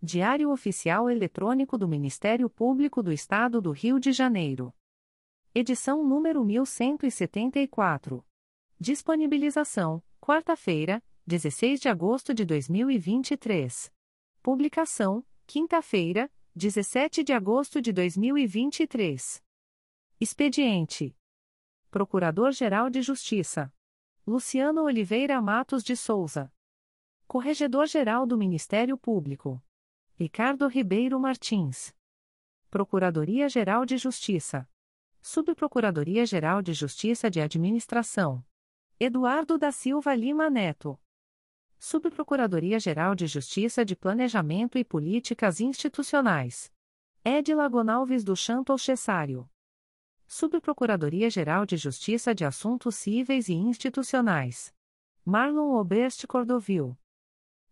Diário Oficial Eletrônico do Ministério Público do Estado do Rio de Janeiro. Edição número 1174. Disponibilização: quarta-feira, 16 de agosto de 2023. Publicação: quinta-feira, 17 de agosto de 2023. Expediente: Procurador-Geral de Justiça Luciano Oliveira Matos de Souza. Corregedor-Geral do Ministério Público. Ricardo Ribeiro Martins. Procuradoria-Geral de Justiça. Subprocuradoria-Geral de Justiça de Administração. Eduardo da Silva Lima Neto. Subprocuradoria-Geral de Justiça de Planejamento e Políticas Institucionais. Edila Gonalves do Chanto Cessário. Subprocuradoria-Geral de Justiça de Assuntos Cíveis e Institucionais. Marlon Oberst Cordovil.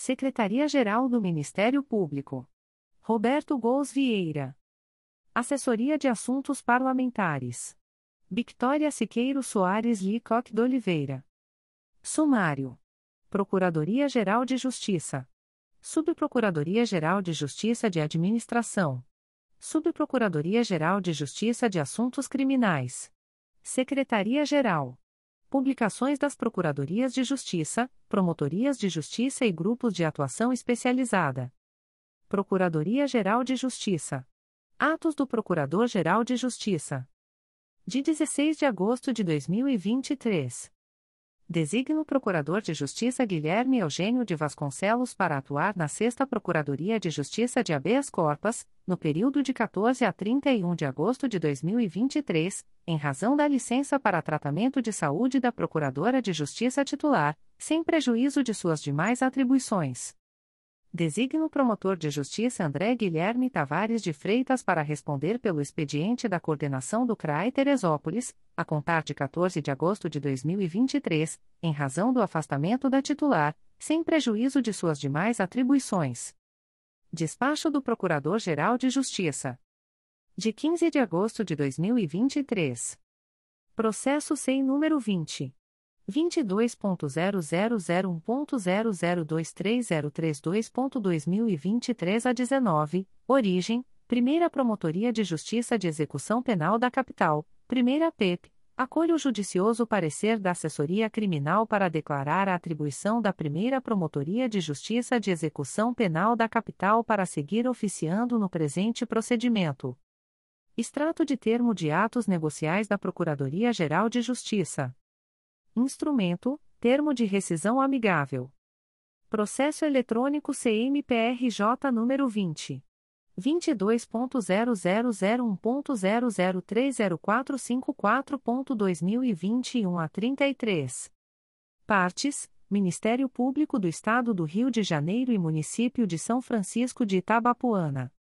Secretaria-Geral do Ministério Público. Roberto Gous Vieira. Assessoria de Assuntos Parlamentares. Victoria Siqueiro Soares Licoque de Oliveira. Sumário. Procuradoria-Geral de Justiça. Subprocuradoria-Geral de Justiça de Administração. Subprocuradoria-Geral de Justiça de Assuntos Criminais. Secretaria-Geral. Publicações das Procuradorias de Justiça, Promotorias de Justiça e Grupos de Atuação Especializada. Procuradoria-Geral de Justiça. Atos do Procurador-Geral de Justiça. De 16 de agosto de 2023. Designa o Procurador de Justiça Guilherme Eugênio de Vasconcelos para atuar na 6 Procuradoria de Justiça de Habeas Corpus, no período de 14 a 31 de agosto de 2023, em razão da licença para tratamento de saúde da Procuradora de Justiça titular, sem prejuízo de suas demais atribuições. Designa o promotor de justiça André Guilherme Tavares de Freitas para responder pelo expediente da coordenação do CRAI Teresópolis, a contar de 14 de agosto de 2023, em razão do afastamento da titular, sem prejuízo de suas demais atribuições. Despacho do Procurador-Geral de Justiça. De 15 de agosto de 2023. Processo SEI número 20. 22.0001.0023032.2023 a 19, origem, Primeira Promotoria de Justiça de Execução Penal da Capital, Primeira PEP, acolhe o judicioso parecer da Assessoria Criminal para declarar a atribuição da Primeira Promotoria de Justiça de Execução Penal da Capital para seguir oficiando no presente procedimento. Extrato de termo de atos negociais da Procuradoria-Geral de Justiça. Instrumento: Termo de rescisão amigável. Processo eletrônico CMPRJ número 20 22.0001.0030454.2021 a 33. Partes: Ministério Público do Estado do Rio de Janeiro e Município de São Francisco de Itabapuana.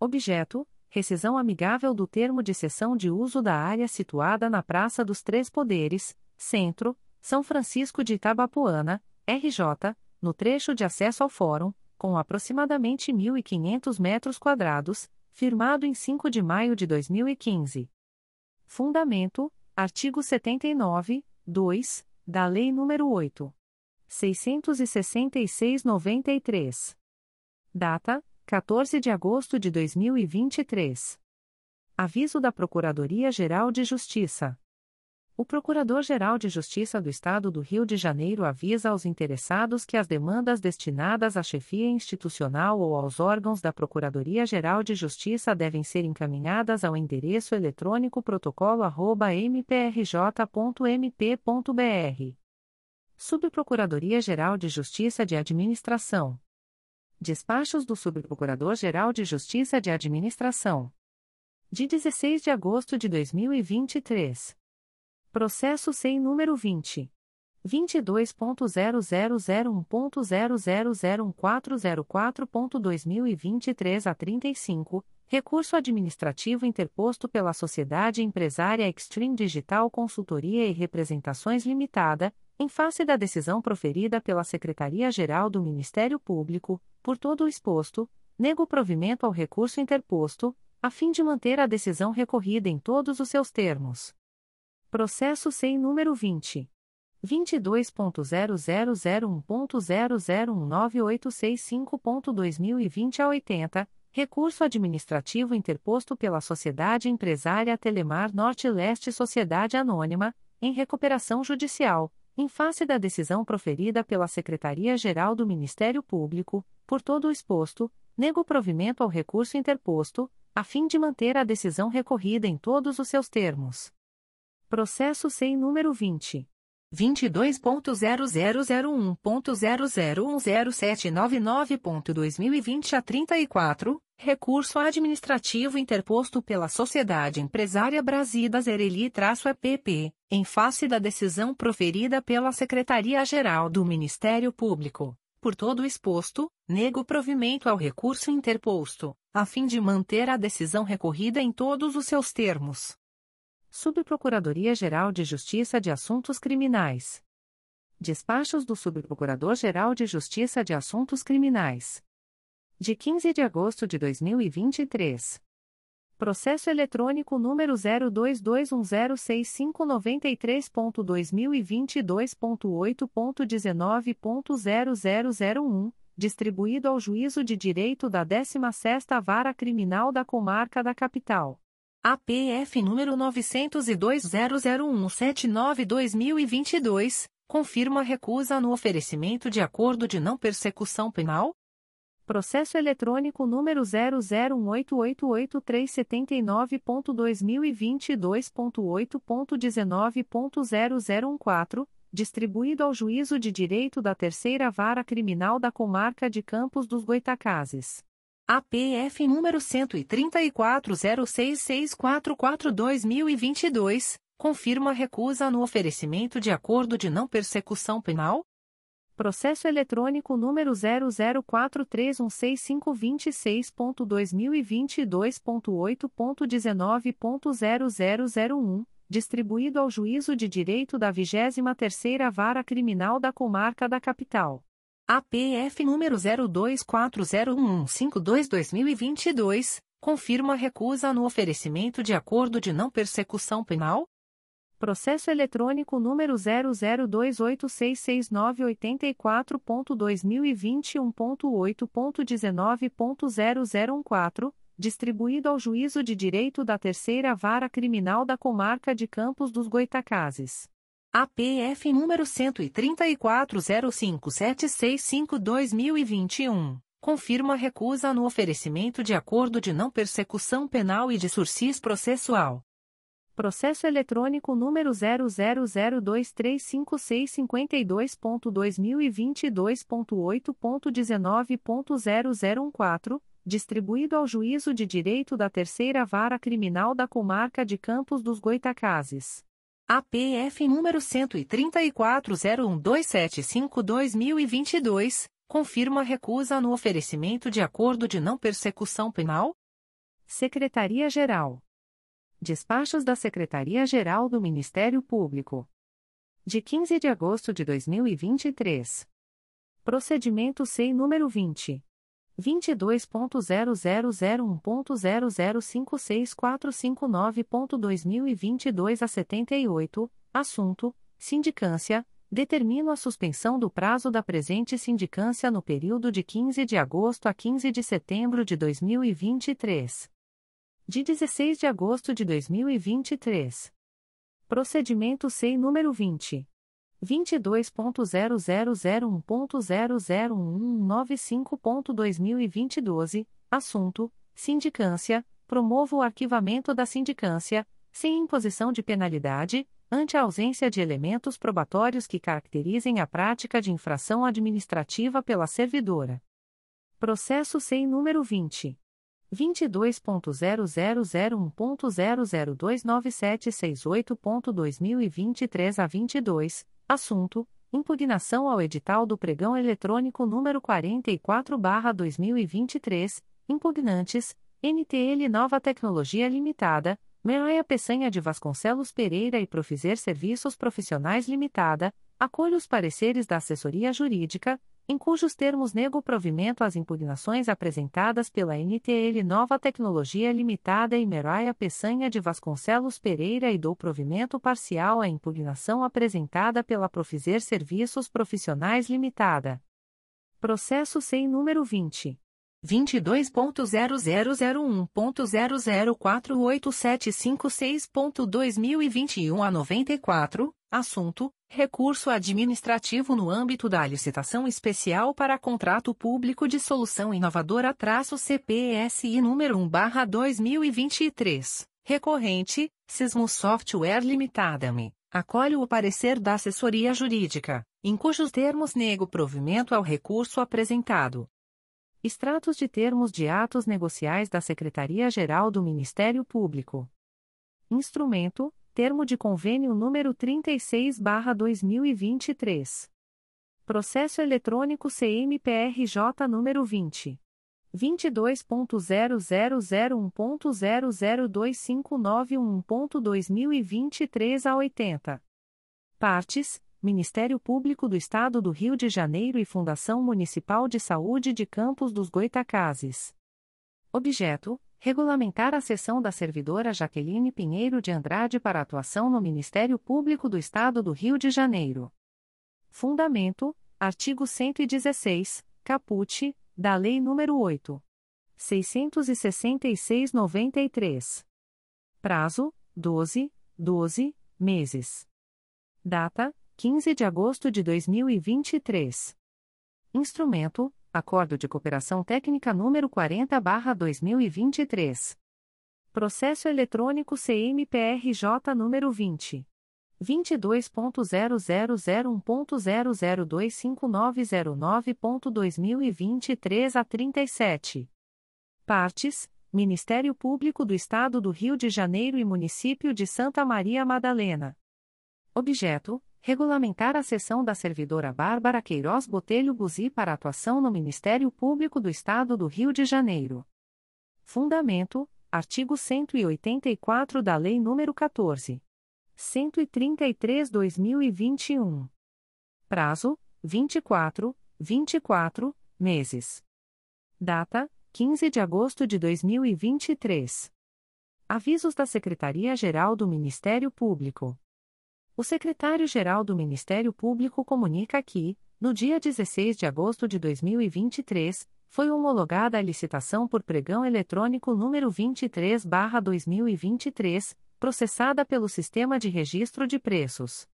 Objeto: Rescisão amigável do termo de cessão de uso da área situada na Praça dos Três Poderes, Centro, São Francisco de Itabapuana, RJ, no trecho de acesso ao Fórum, com aproximadamente 1.500 metros quadrados, firmado em 5 de maio de 2015. Fundamento: artigo 79, 2, da Lei nº 8. 666-93. Data: 14 de agosto de 2023. Aviso da Procuradoria-Geral de Justiça. O Procurador-Geral de Justiça do Estado do Rio de Janeiro avisa aos interessados que as demandas destinadas à chefia institucional ou aos órgãos da Procuradoria-Geral de Justiça devem ser encaminhadas ao endereço eletrônico protocolo@mprj.mp.br. Subprocuradoria-Geral de Justiça de Administração. Despachos do Subprocurador-Geral de Justiça de Administração. De 16 de agosto de 2023. Processo sem número 20. 22.0001.0001404.2023 a 35, recurso administrativo interposto pela Sociedade Empresária Extreme Digital Consultoria e Representações Limitada, em face da decisão proferida pela Secretaria-Geral do Ministério Público, por todo o exposto, nego provimento ao recurso interposto, a fim de manter a decisão recorrida em todos os seus termos. Processo sem número 20. 22.0001.0019865.2020 a 80, recurso administrativo interposto pela Sociedade Empresária Telemar Norte-Leste Sociedade Anônima, em recuperação judicial, em face da decisão proferida pela Secretaria-Geral do Ministério Público, por todo o exposto, nego provimento ao recurso interposto, a fim de manter a decisão recorrida em todos os seus termos. Processo sem número 20. 22.0001.0010799.2020 a 34, recurso administrativo interposto pela Sociedade Empresária Brasidas Ereli-EPP, em face da decisão proferida pela Secretaria-Geral do Ministério Público. Por todo exposto, nego provimento ao recurso interposto, a fim de manter a decisão recorrida em todos os seus termos. Subprocuradoria-Geral de Justiça de Assuntos Criminais. Despachos do Subprocurador-Geral de Justiça de Assuntos Criminais. De 15 de agosto de 2023. Processo eletrônico número 022106593.2022.8.19.0001, distribuído ao Juízo de Direito da 16ª Vara Criminal da Comarca da Capital. APF número 902001792-2022, confirma recusa no oferecimento de acordo de não persecução penal? Processo eletrônico número 001888379.2022.8.19.0014, distribuído ao Juízo de Direito da Terceira Vara Criminal da Comarca de Campos dos Goitacazes. APF número 13406644-2022, confirma recusa no oferecimento de acordo de não persecução penal? Processo eletrônico número 004316526.2022.8.19.0001, distribuído ao Juízo de Direito da 23ª Vara Criminal da Comarca da Capital. APF número 02401152-2022, confirma recusa no oferecimento de acordo de não persecução penal? Processo eletrônico número 002866984.2021.8.19.0014, distribuído ao Juízo de Direito da Terceira Vara Criminal da Comarca de Campos dos Goitacazes. APF número 13405765-2021, confirma recusa no oferecimento de acordo de não persecução penal e de sursis processual. Processo eletrônico número 000235652.2022.8.19.0014, distribuído ao Juízo de Direito da Terceira Vara Criminal da Comarca de Campos dos Goitacazes. APF número 13401275-2022, confirma recusa no oferecimento de acordo de não persecução penal? Secretaria-Geral. Despachos da Secretaria-Geral do Ministério Público. De 15 de agosto de 2023. Procedimento SEI número 20. 22.0001.0056459.2022 a 78, assunto: sindicância, determino a suspensão do prazo da presente sindicância no período de 15 de agosto a 15 de setembro de 2023. De 16 de agosto de 2023. Procedimento SEI número 20. 22.0001.00195.2020 Assunto: Sindicância. Promovo o arquivamento da sindicância, sem imposição de penalidade, ante a ausência de elementos probatórios que caracterizem a prática de infração administrativa pela servidora. Processo SEI número 20. 22.0001.0029768.2023 a 22, assunto: impugnação ao edital do pregão eletrônico número 44/2023, impugnantes: NTL Nova Tecnologia Limitada, Meaia Peçanha de Vasconcelos Pereira e Profizer Serviços Profissionais Limitada, acolho os pareceres da assessoria jurídica em cujos termos nego provimento às impugnações apresentadas pela NTL Nova Tecnologia Limitada e Meraia Peçanha de Vasconcelos Pereira e dou provimento parcial à impugnação apresentada pela Profizer Serviços Profissionais Limitada. Processo sem número 20. 22.0001.0048756.2021 a 94, assunto: Recurso administrativo no âmbito da licitação especial para contrato público de solução inovadora-CPSI número 1/2023. Recorrente: Sismo Software Limitada-me. Acolhe o parecer da assessoria jurídica, em cujos termos nego provimento ao recurso apresentado. Extratos de termos de atos negociais da Secretaria-Geral do Ministério Público. Instrumento: Termo de Convênio número 36/2023. Processo eletrônico CMPRJ número 20 22.0001.0025911.2023 a 80. Partes: Ministério Público do Estado do Rio de Janeiro e Fundação Municipal de Saúde de Campos dos Goitacazes. Objeto: Regulamentar a sessão da servidora Jaqueline Pinheiro de Andrade para atuação no Ministério Público do Estado do Rio de Janeiro. Fundamento: Artigo 116, caput, da Lei nº 8. 666-93. Prazo: 12, 12 meses. Data: 15 de agosto de 2023. Instrumento: Acordo de Cooperação Técnica número 40/2023. Processo eletrônico CMPRJ número 20 22.0001.0025909.2023 a 37. Partes: Ministério Público do Estado do Rio de Janeiro e Município de Santa Maria Madalena. Objeto: regulamentar a sessão da servidora Bárbara Queiroz Botelho Buzi para atuação no Ministério Público do Estado do Rio de Janeiro. Fundamento: artigo 184 da Lei nº 14. 133/2021. Prazo: 24, 24 meses. Data: 15 de agosto de 2023. Avisos da Secretaria-Geral do Ministério Público. O secretário-geral do Ministério Público comunica que, no dia 16 de agosto de 2023, foi homologada a licitação por pregão eletrônico número 23/2023, processada pelo Sistema de Registro de Preços.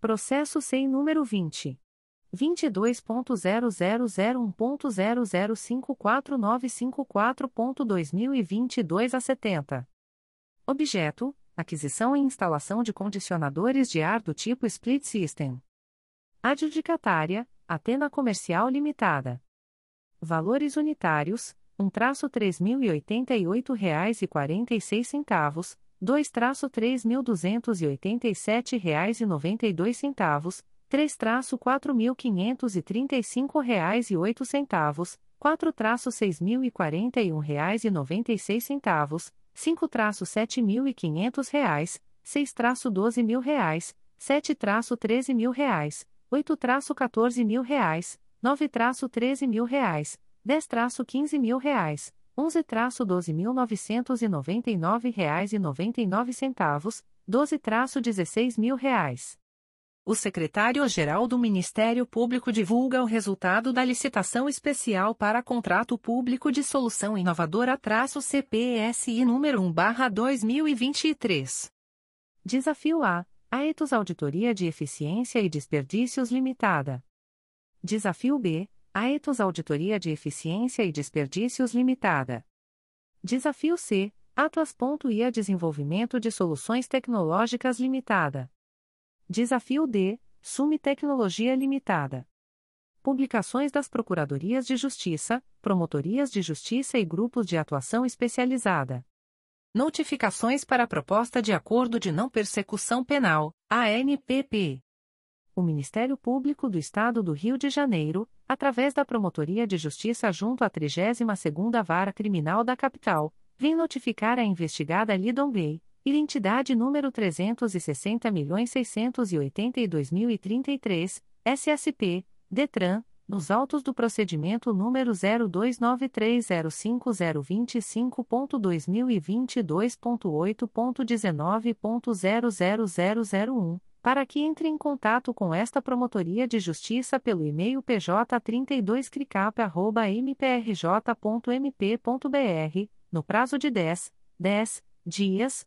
Processo sem número 20 22.0001.0054954.2022 a 70. Objeto: aquisição e instalação de condicionadores de ar do tipo Split System. Adjudicatária, Atena Comercial Limitada. Valores unitários, 1-3.088,46 reais e 2-3.287,92 reais e 3-4.535 reais e 8 centavos, 4-6.041 reais e 96 centavos, 5-7.500 reais, 6-12 mil reais, 7-13 mil reais, 8-14 mil reais, 9-13 mil reais, 10-15 mil reais, 11-12.999 reais e 99 centavos, 12-16 mil reais. O secretário-geral do Ministério Público divulga o resultado da licitação especial para contrato público de solução inovadora-CPSI número 1/2023. Desafio A. Aetos Auditoria de Eficiência e Desperdícios Limitada. Desafio B. Aetos Auditoria de Eficiência e Desperdícios Limitada. Desafio C. Atlas.ia Desenvolvimento de Soluções Tecnológicas Limitada. Desafio D. Sume Tecnologia Limitada. Publicações das Procuradorias de Justiça, Promotorias de Justiça e Grupos de Atuação Especializada. Notificações para a Proposta de Acordo de Não Persecução Penal, ANPP. O Ministério Público do Estado do Rio de Janeiro, através da Promotoria de Justiça junto à 32ª Vara Criminal da Capital, vem notificar a investigada Lidon Gay, identidade número 360.682.033, SSP, DETRAN, nos autos do procedimento número 029305.2022.8.19.000001, para que entre em contato com esta Promotoria de Justiça pelo e-mail pj32cricap.mprj.mp.br no prazo de 10, 10 dias,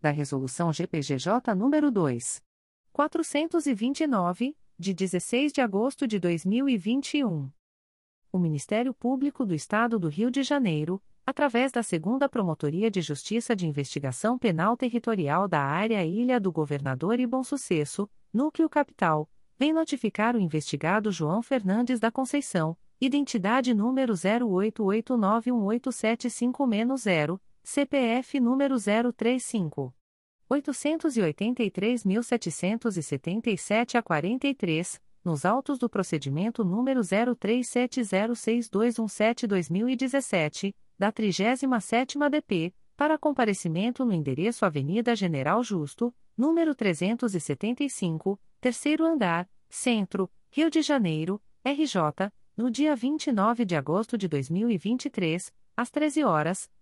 da Resolução GPGJ nº 2. 429, de 16 de agosto de 2021. O Ministério Público do Estado do Rio de Janeiro, através da Segunda Promotoria de Justiça de Investigação Penal Territorial da Área Ilha do Governador e Bom Sucesso, Núcleo Capital, vem notificar o investigado João Fernandes da Conceição, identidade número 08891875-0, CPF número 035. 883.777 a 43, nos autos do procedimento número 03706217-2017, da 37ª DP, para comparecimento no endereço Avenida General Justo, número 375, terceiro andar, Centro, Rio de Janeiro, RJ, no dia 29 de agosto de 2023, às 13 horas,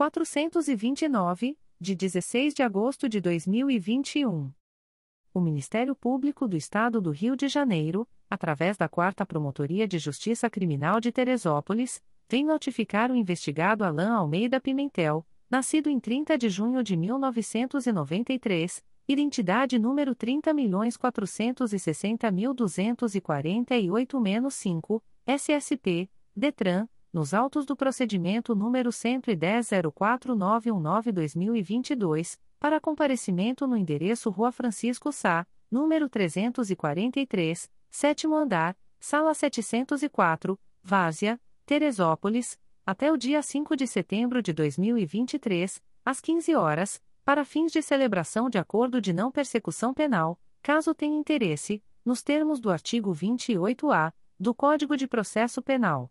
429, de 16 de agosto de 2021. O Ministério Público do Estado do Rio de Janeiro, através da 4 Promotoria de Justiça Criminal de Teresópolis, vem notificar o investigado Alain Almeida Pimentel, nascido em 30 de junho de 1993, identidade número 30.460.248-5, SSP, DETRAN, nos autos do procedimento número 110.0491-2022, para comparecimento no endereço Rua Francisco Sá, número 343, sétimo andar, sala 704, Várzea, Teresópolis, até o dia 5 de setembro de 2023, às 15 horas, para fins de celebração de acordo de não persecução penal, caso tenha interesse, nos termos do artigo 28-A do Código de Processo Penal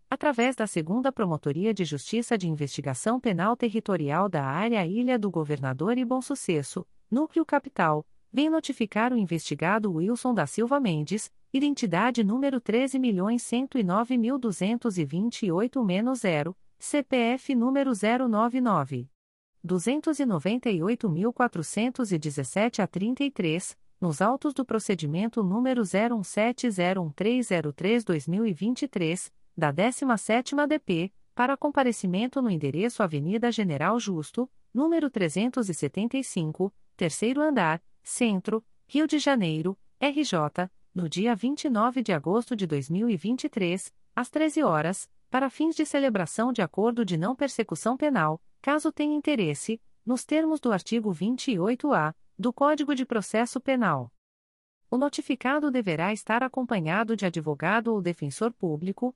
através da Segunda Promotoria de Justiça de Investigação Penal Territorial da Área Ilha do Governador e Bom Sucesso, Núcleo Capital, vem notificar o investigado Wilson da Silva Mendes, identidade número 13.109.228-0, CPF número 099. 298.417 a 33, nos autos do procedimento número 01701303-2023, da 17ª DP, para comparecimento no endereço Avenida General Justo, número 375, terceiro andar, Centro, Rio de Janeiro, RJ, no dia 29 de agosto de 2023, às 13 horas, para fins de celebração de acordo de não persecução penal, caso tenha interesse, nos termos do artigo 28-A do Código de Processo Penal. O notificado deverá estar acompanhado de advogado ou defensor público,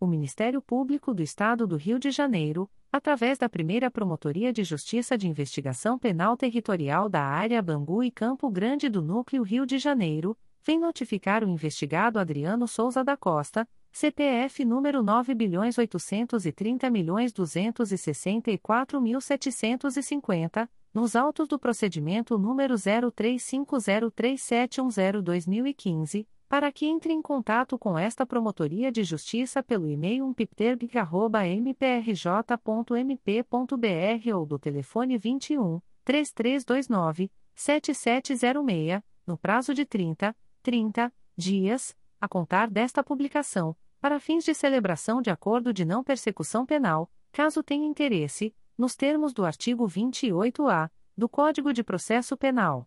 O Ministério Público do Estado do Rio de Janeiro, através da primeira Promotoria de Justiça de Investigação Penal Territorial da Área Bangu e Campo Grande do Núcleo Rio de Janeiro, vem notificar o investigado Adriano Souza da Costa, CPF número 9.830.264.750, nos autos do procedimento número 03503710-2015, para que entre em contato com esta Promotoria de Justiça pelo e-mail umpipterbic.mprj.mp.br ou do telefone 21 3329 7706, no prazo de 30, 30 dias, a contar desta publicação para fins de celebração de acordo de não persecução penal, caso tenha interesse, nos termos do artigo 28-A do Código de Processo Penal.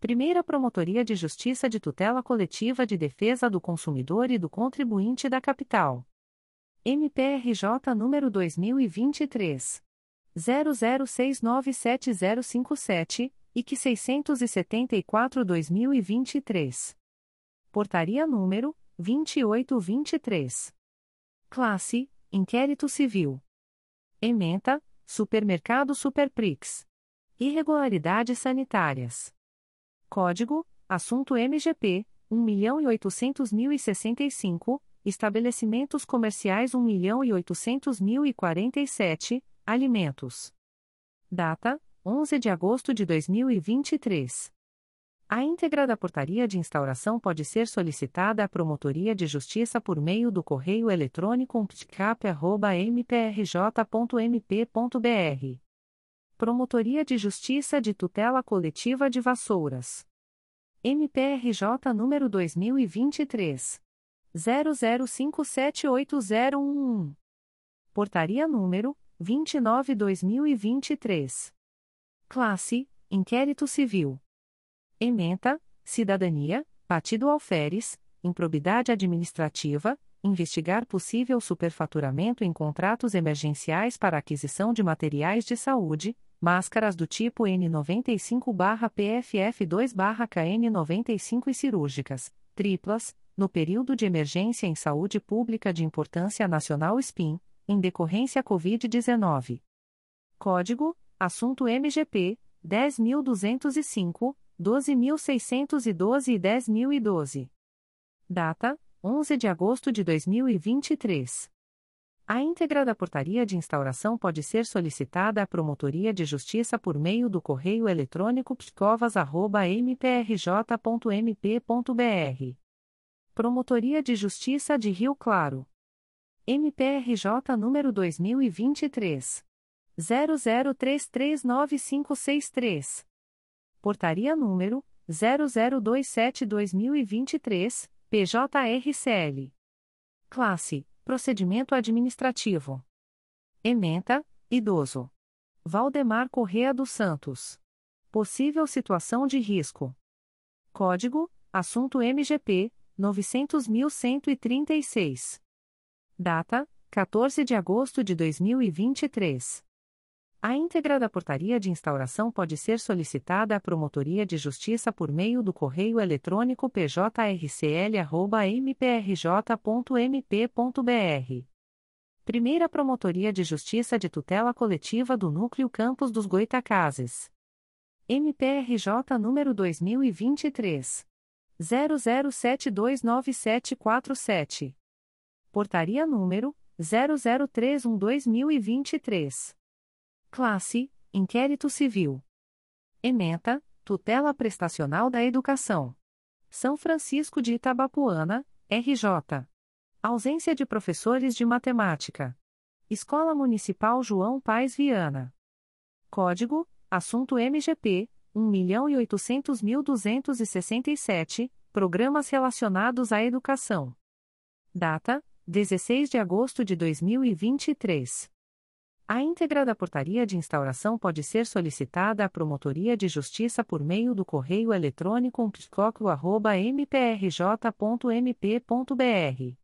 Primeira Promotoria de Justiça de Tutela Coletiva de Defesa do Consumidor e do Contribuinte da Capital. MPRJ número 2023 00697057 e que 674/2023. Portaria número 2823. Classe: Inquérito Civil. Ementa: Supermercado Superprix. Irregularidades sanitárias. Código: Assunto MGP 1.800.065, Estabelecimentos Comerciais 1.800.047, Alimentos. Data: 11 de agosto de 2023. A íntegra da portaria de instauração pode ser solicitada à Promotoria de Justiça por meio do correio eletrônico ptcap.mprj.mp.br. Promotoria de Justiça de Tutela Coletiva de Vassouras. MPRJ número 2023. 00578011. Portaria número 29-2023. Classe: Inquérito Civil. Ementa, Cidadania, Partido Alferes, Improbidade Administrativa, investigar possível superfaturamento em contratos emergenciais para aquisição de materiais de saúde, máscaras do tipo N95-PFF2-KN95 e cirúrgicas, triplas, no período de emergência em saúde pública de importância nacional SPIN, em decorrência Covid-19. Código: Assunto MGP 10205 12.612 e 10.012. Data: 11 de agosto de 2023. A íntegra da portaria de instauração pode ser solicitada à Promotoria de Justiça por meio do correio eletrônico pscovas.mprj.mp.br. Promotoria de Justiça de Rio Claro. MPRJ número 2023. 00339563. Portaria número 0027/2023, PJRCL. Classe: Procedimento administrativo. Ementa: Idoso. Valdemar Correa dos Santos. Possível situação de risco. Código: Assunto MGP 900.136. Data: 14 de agosto de 2023. A íntegra da portaria de instauração pode ser solicitada à Promotoria de Justiça por meio do correio eletrônico pjrcl.mprj.mp.br. Primeira Promotoria de Justiça de Tutela Coletiva do Núcleo Campos dos Goitacazes. MPRJ número 2023. 00729747. Portaria número 0031-2023. Classe: Inquérito Civil. Ementa: Tutela Prestacional da Educação. São Francisco de Itabapuana, RJ. Ausência de professores de matemática. Escola Municipal João Paes Viana. Código: Assunto MGP 1.800.267, Programas relacionados à educação. Data: 16 de agosto de 2023. A íntegra da portaria de instauração pode ser solicitada à Promotoria de Justiça por meio do correio eletrônico psicoclo.mprj.mp.br.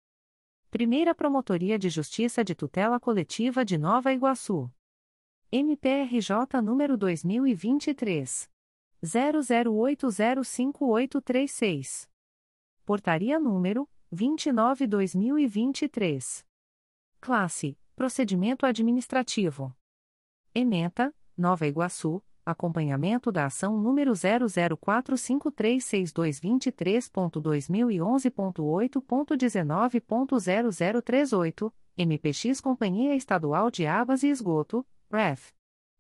Primeira Promotoria de Justiça de Tutela Coletiva de Nova Iguaçu. MPRJ número 2023. 00805836. Portaria número 29/2023. Classe Procedimento Administrativo. Ementa, Nova Iguaçu, acompanhamento da ação número 0045362223.2011.8.19.0038, MPX Companhia Estadual de Águas e Esgoto, REF.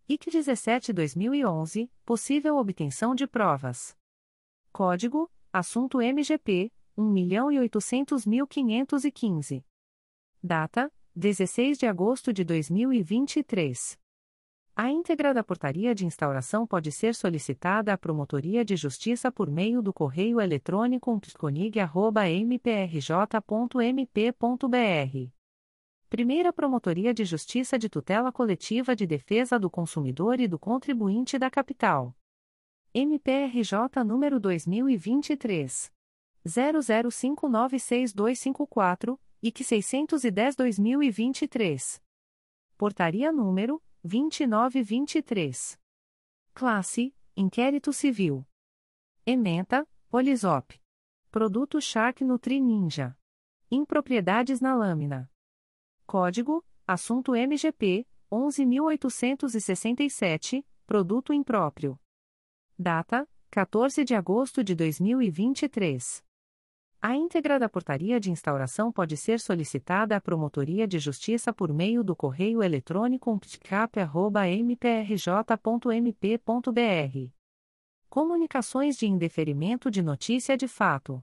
IC 17-2011, possível obtenção de provas. Código, assunto MGP, 1.800.515. Data, 16 de agosto de 2023. A íntegra da portaria de instauração pode ser solicitada à Promotoria de Justiça por meio do correio eletrônico psconig.mprj.mp.br. Primeira Promotoria de Justiça de Tutela Coletiva de Defesa do Consumidor e do Contribuinte da Capital. MPRJ número 2023. 00596254 que 610-2023. Portaria número 2923. Classe: Inquérito Civil. Ementa: Polisop. Produto Shark Nutri Ninja. Impropriedades na lâmina. Código: Assunto MGP 11867, produto impróprio. Data: 14 de agosto de 2023. A íntegra da portaria de instauração pode ser solicitada à Promotoria de Justiça por meio do correio eletrônico ptcap.mprj.mp.br. Comunicações de indeferimento de notícia de fato.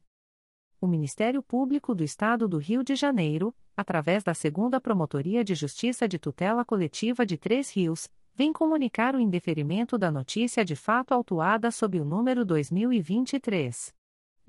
O Ministério Público do Estado do Rio de Janeiro, através da Segunda Promotoria de Justiça de Tutela Coletiva de Três Rios, vem comunicar o indeferimento da notícia de fato autuada sob o número 2023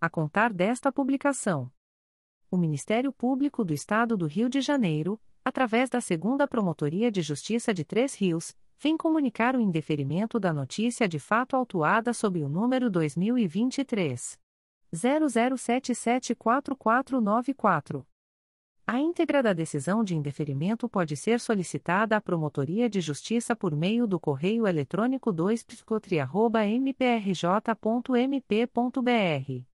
a contar desta publicação. O Ministério Público do Estado do Rio de Janeiro, através da Segunda Promotoria de Justiça de Três Rios, vem comunicar o indeferimento da notícia de fato autuada sob o número 2023 00774494. A íntegra da decisão de indeferimento pode ser solicitada à Promotoria de Justiça por meio do correio eletrônico 2psicotria.mprj.mp.br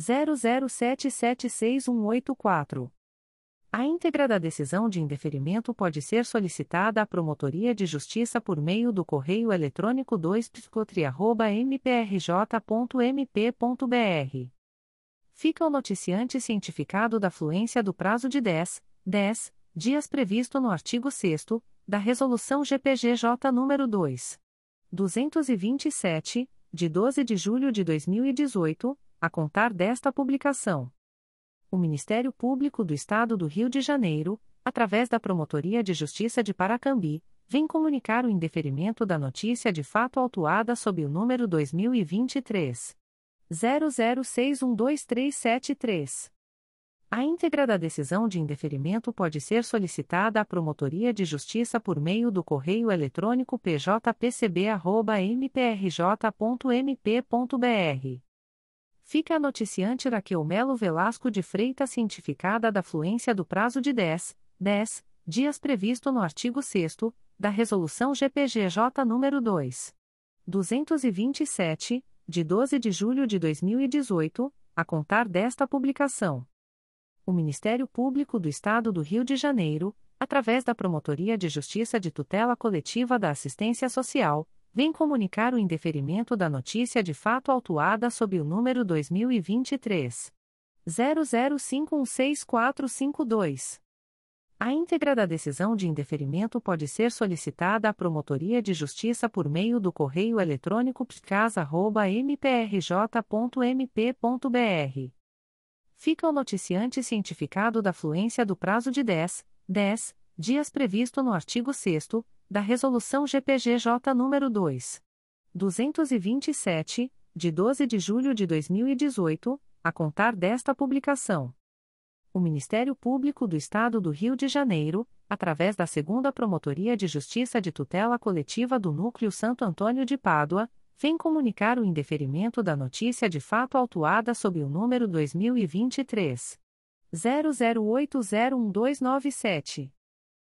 00776184. A íntegra da decisão de indeferimento pode ser solicitada à Promotoria de Justiça por meio do correio eletrônico 2 mprj.mp.br. Fica o noticiante cientificado da fluência do prazo de 10, 10 dias previsto no artigo 6 da Resolução GPGJ nº 2. 227, de 12 de julho de 2018, a contar desta publicação. O Ministério Público do Estado do Rio de Janeiro, através da Promotoria de Justiça de Paracambi, vem comunicar o indeferimento da notícia de fato autuada sob o número 2023 00612373. A íntegra da decisão de indeferimento pode ser solicitada à Promotoria de Justiça por meio do correio eletrônico pjpcb.mprj.mp.br fica a noticiante Raquel Melo Velasco de Freitas cientificada da fluência do prazo de 10, 10 dias previsto no artigo 6 da Resolução GPGJ nº 2. 227, de 12 de julho de 2018, a contar desta publicação. O Ministério Público do Estado do Rio de Janeiro, através da Promotoria de Justiça de Tutela Coletiva da Assistência Social, vem comunicar o indeferimento da notícia de fato autuada sob o número 2023 00516452. A íntegra da decisão de indeferimento pode ser solicitada à Promotoria de Justiça por meio do correio eletrônico picasa.mprj.mp.br. Fica o noticiante cientificado da fluência do prazo de 10, 10 dias previsto no artigo 6 da Resolução GPGJ nº 2. 227, de 12 de julho de 2018, a contar desta publicação. O Ministério Público do Estado do Rio de Janeiro, através da Segunda Promotoria de Justiça de Tutela Coletiva do Núcleo Santo Antônio de Pádua, vem comunicar o indeferimento da notícia de fato autuada sob o número 2023 00801297.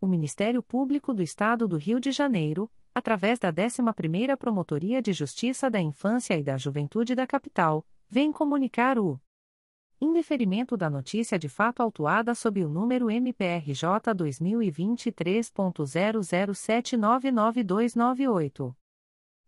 O Ministério Público do Estado do Rio de Janeiro, através da 11ª Promotoria de Justiça da Infância e da Juventude da Capital, vem comunicar o indeferimento da notícia de fato autuada sob o número MPRJ 2023.00799298.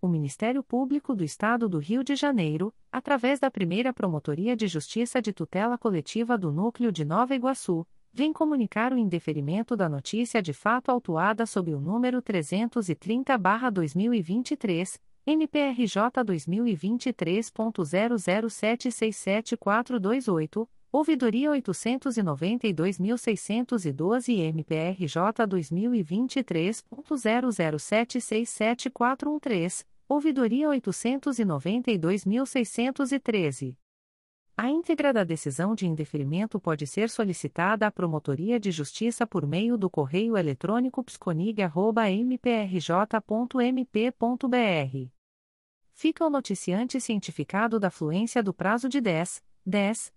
O Ministério Público do Estado do Rio de Janeiro, através da primeira Promotoria de Justiça de Tutela Coletiva do Núcleo de Nova Iguaçu, vem comunicar o indeferimento da notícia de fato autuada sob o número 330-2023, MPRJ 2023.00767428. Ouvidoria 892.612 e MPRJ 2023.00767413, Ouvidoria 892.613. A íntegra da decisão de indeferimento pode ser solicitada à Promotoria de Justiça por meio do correio eletrônico psconig.mprj.mp.br. Fica o noticiante cientificado da fluência do prazo de 10, 10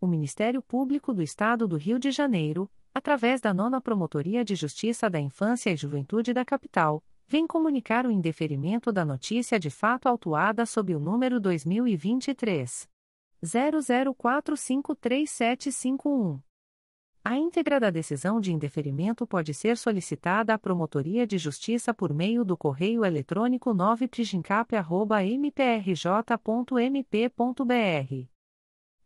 o Ministério Público do Estado do Rio de Janeiro, através da Nona Promotoria de Justiça da Infância e Juventude da Capital, vem comunicar o indeferimento da notícia de fato autuada sob o número 2023 00453751. A íntegra da decisão de indeferimento pode ser solicitada à Promotoria de Justiça por meio do correio eletrônico 9prigincap.mprj.mp.br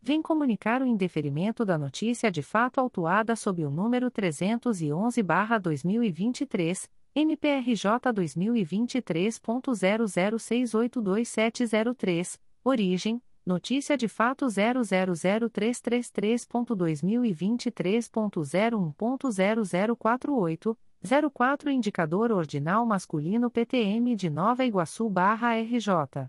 vem comunicar o indeferimento da notícia de fato autuada sob o número 311-2023, MPRJ 2023.00682703, origem, notícia de fato 000333.2023.01.0048, 04 Indicador Ordinal Masculino PTM de Nova Iguaçu RJ.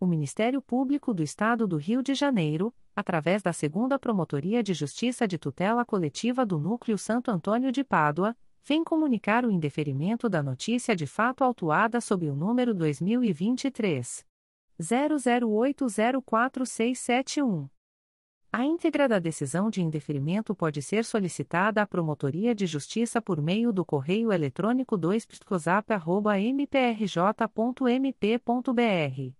o Ministério Público do Estado do Rio de Janeiro, através da Segunda Promotoria de Justiça de Tutela Coletiva do Núcleo Santo Antônio de Pádua, vem comunicar o indeferimento da notícia de fato autuada sob o número 2023 00804671. A íntegra da decisão de indeferimento pode ser solicitada à Promotoria de Justiça por meio do correio eletrônico 2 mprj.mp.br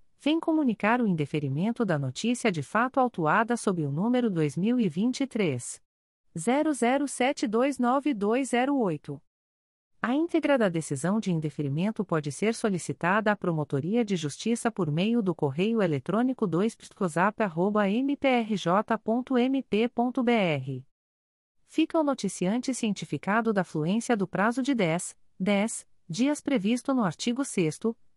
vem comunicar o indeferimento da notícia de fato autuada sob o número 2023 00729208. A íntegra da decisão de indeferimento pode ser solicitada à Promotoria de Justiça por meio do correio eletrônico 2 mprj.mp.br. Fica o noticiante cientificado da fluência do prazo de 10, 10 dias previsto no artigo 6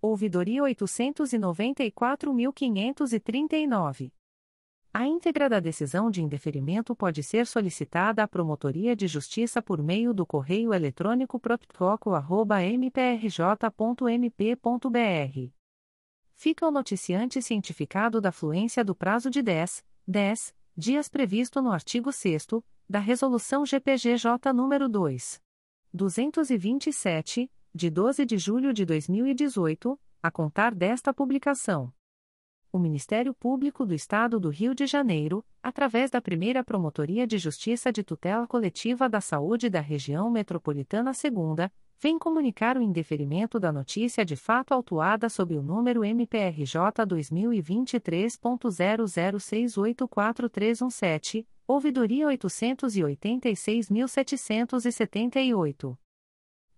ouvidoria 894.539. A íntegra da decisão de indeferimento pode ser solicitada à Promotoria de Justiça por meio do correio eletrônico proptoco.mprj.mp.br. Fica o noticiante cientificado da fluência do prazo de 10, 10 dias previsto no artigo 6 da Resolução GPGJ nº 2. 227, de 12 de julho de 2018, a contar desta publicação. O Ministério Público do Estado do Rio de Janeiro, através da primeira Promotoria de Justiça de Tutela Coletiva da Saúde da Região Metropolitana II, vem comunicar o indeferimento da notícia de fato autuada sob o número MPRJ 2023.00684317 Ouvidoria 886.778.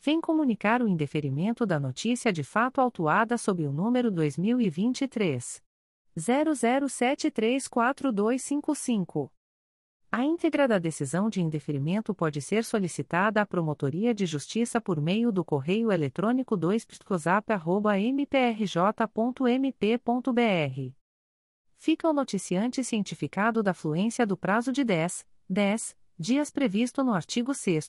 vem comunicar o indeferimento da notícia de fato autuada sob o número 2023 00734255. A íntegra da decisão de indeferimento pode ser solicitada à Promotoria de Justiça por meio do correio eletrônico 2 mprj.mp.br fica o noticiante cientificado da fluência do prazo de 10, 10 dias previsto no artigo 6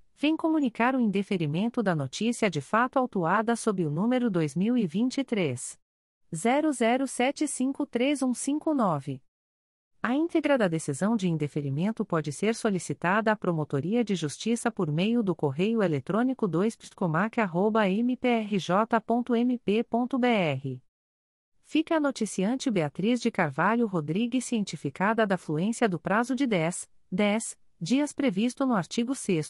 vem comunicar o indeferimento da notícia de fato autuada sob o número 2023 00753159. A íntegra da decisão de indeferimento pode ser solicitada à Promotoria de Justiça por meio do correio eletrônico 2psicomac.mprj.mp.br fica a noticiante Beatriz de Carvalho Rodrigues cientificada da fluência do prazo de 10, 10 dias previsto no artigo 6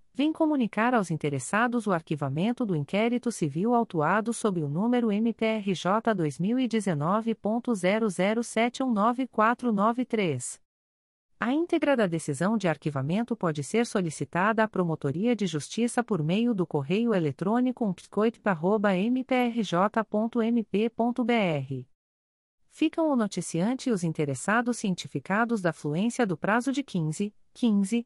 vem comunicar aos interessados o arquivamento do inquérito civil autuado sob o número MPRJ 2019.00719493. A íntegra da decisão de arquivamento pode ser solicitada à Promotoria de Justiça por meio do correio eletrônico umptcoit.mprj.mp.br. Ficam o noticiante e os interessados cientificados da fluência do prazo de 15, 15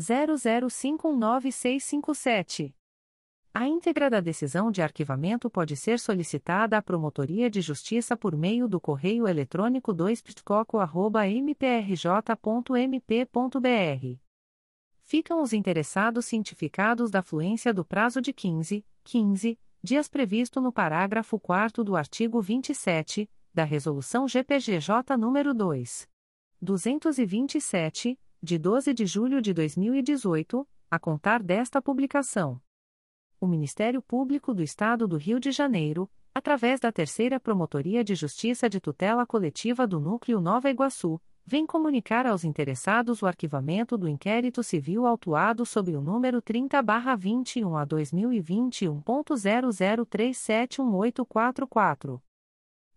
00519657. A íntegra da decisão de arquivamento pode ser solicitada à Promotoria de Justiça por meio do correio eletrônico 2ptcoco.mprj.mp.br ficam os interessados cientificados da fluência do prazo de 15, 15 dias previsto no parágrafo 4 do artigo 27 da Resolução GPGJ nº 2. 227, de 12 de julho de 2018, a contar desta publicação. O Ministério Público do Estado do Rio de Janeiro, através da Terceira Promotoria de Justiça de Tutela Coletiva do Núcleo Nova Iguaçu, vem comunicar aos interessados o arquivamento do inquérito civil autuado sob o número 30-21 a 2021.00371844.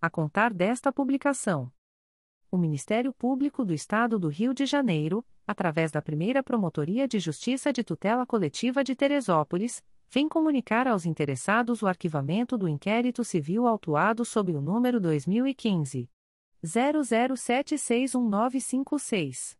a contar desta publicação. O Ministério Público do Estado do Rio de Janeiro, através da primeira Promotoria de Justiça de Tutela Coletiva de Teresópolis, vem comunicar aos interessados o arquivamento do inquérito civil autuado sob o número 2015 00761956.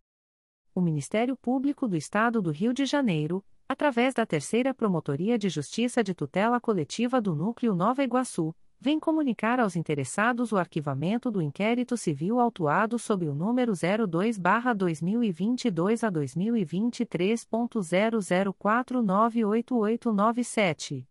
O Ministério Público do Estado do Rio de Janeiro, através da Terceira Promotoria de Justiça de Tutela Coletiva do Núcleo Nova Iguaçu, vem comunicar aos interessados o arquivamento do inquérito civil autuado sob o número 02-2022 a 2022.00498897.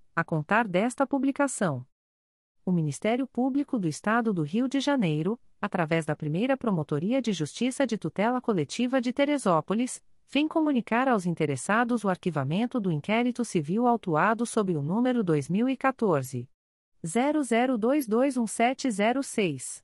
a contar desta publicação. O Ministério Público do Estado do Rio de Janeiro, através da primeira Promotoria de Justiça de Tutela Coletiva de Teresópolis, vem comunicar aos interessados o arquivamento do inquérito civil autuado sob o número 2014. 00221706.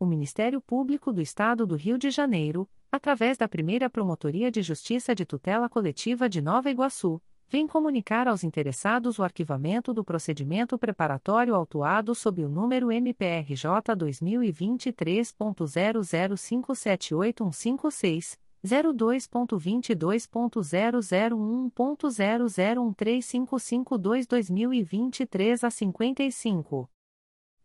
o Ministério Público do Estado do Rio de Janeiro, através da primeira Promotoria de Justiça de Tutela Coletiva de Nova Iguaçu, vem comunicar aos interessados o arquivamento do procedimento preparatório autuado sob o número MPRJ 2023.00578156. 02.22.0001.0013552-2023 a 55.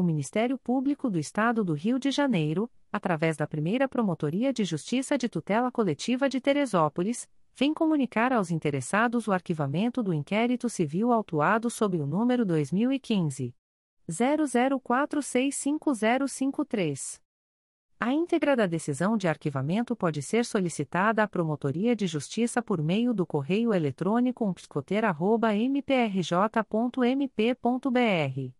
o Ministério Público do Estado do Rio de Janeiro, através da primeira Promotoria de Justiça de Tutela Coletiva de Teresópolis, vem comunicar aos interessados o arquivamento do inquérito civil autuado sob o número 2015. 00465053. A íntegra da decisão de arquivamento pode ser solicitada à Promotoria de Justiça por meio do correio eletrônico psicoteira.mprj.mp.br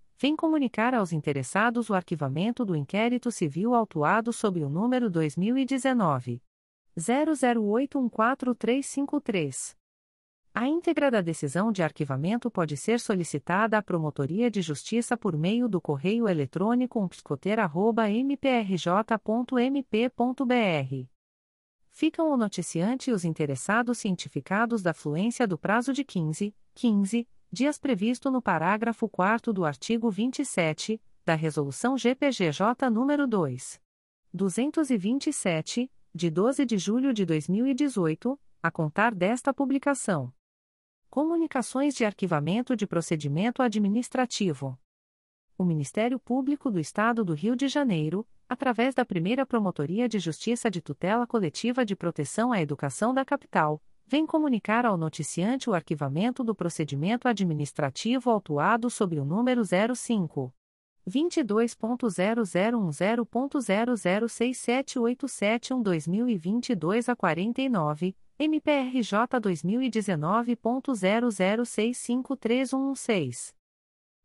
vem comunicar aos interessados o arquivamento do inquérito civil autuado sob o número 2019 00814353. A íntegra da decisão de arquivamento pode ser solicitada à Promotoria de Justiça por meio do correio eletrônico psicoteira.mprj.mp.br. Ficam o noticiante e os interessados cientificados da fluência do prazo de 15, 15 dias previsto no parágrafo 4 do artigo 27 da Resolução GPGJ nº 2. 227, de 12 de julho de 2018, a contar desta publicação. Comunicações de arquivamento de procedimento administrativo. O Ministério Público do Estado do Rio de Janeiro, através da primeira Promotoria de Justiça de Tutela Coletiva de Proteção à Educação da Capital, vem comunicar ao noticiante o arquivamento do procedimento administrativo autuado sob o número 05. 22.0010.0067871-2022 a 49, MPRJ 2019.00653116.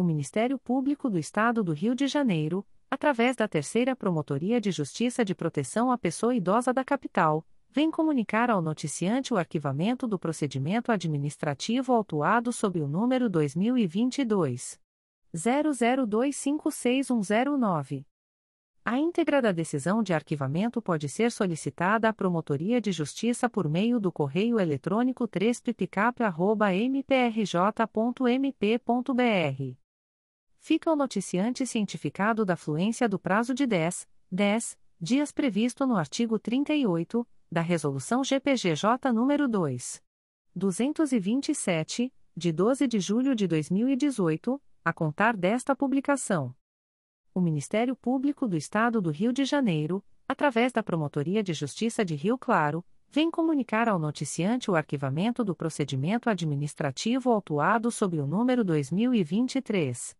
o Ministério Público do Estado do Rio de Janeiro, através da Terceira Promotoria de Justiça de Proteção à Pessoa Idosa da Capital, vem comunicar ao noticiante o arquivamento do procedimento administrativo autuado sob o número 2022 00256109. A íntegra da decisão de arquivamento pode ser solicitada à Promotoria de Justiça por meio do correio eletrônico 3picap.mprj.mp.br. Fica o noticiante cientificado da fluência do prazo de 10, 10 dias previsto no artigo 38 da Resolução GPGJ nº 2. 227, de 12 de julho de 2018, a contar desta publicação. O Ministério Público do Estado do Rio de Janeiro, através da Promotoria de Justiça de Rio Claro, vem comunicar ao noticiante o arquivamento do procedimento administrativo autuado sob o número 2023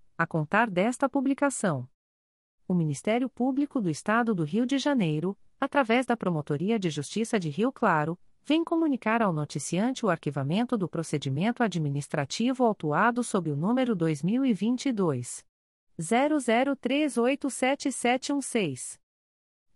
a contar desta publicação o Ministério Público do Estado do Rio de Janeiro, através da Promotoria de Justiça de Rio Claro, vem comunicar ao noticiante o arquivamento do procedimento administrativo autuado sob o número 2022 00387716.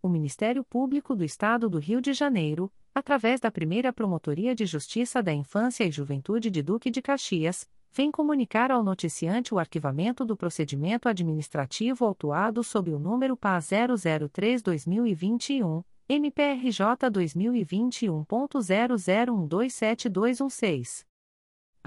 O Ministério Público do Estado do Rio de Janeiro, através da Primeira Promotoria de Justiça da Infância e Juventude de Duque de Caxias, vem comunicar ao noticiante o arquivamento do procedimento administrativo autuado sob o número PA 003-2021, MPRJ 2021.00127216.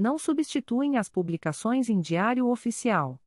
não substituem as publicações em Diário Oficial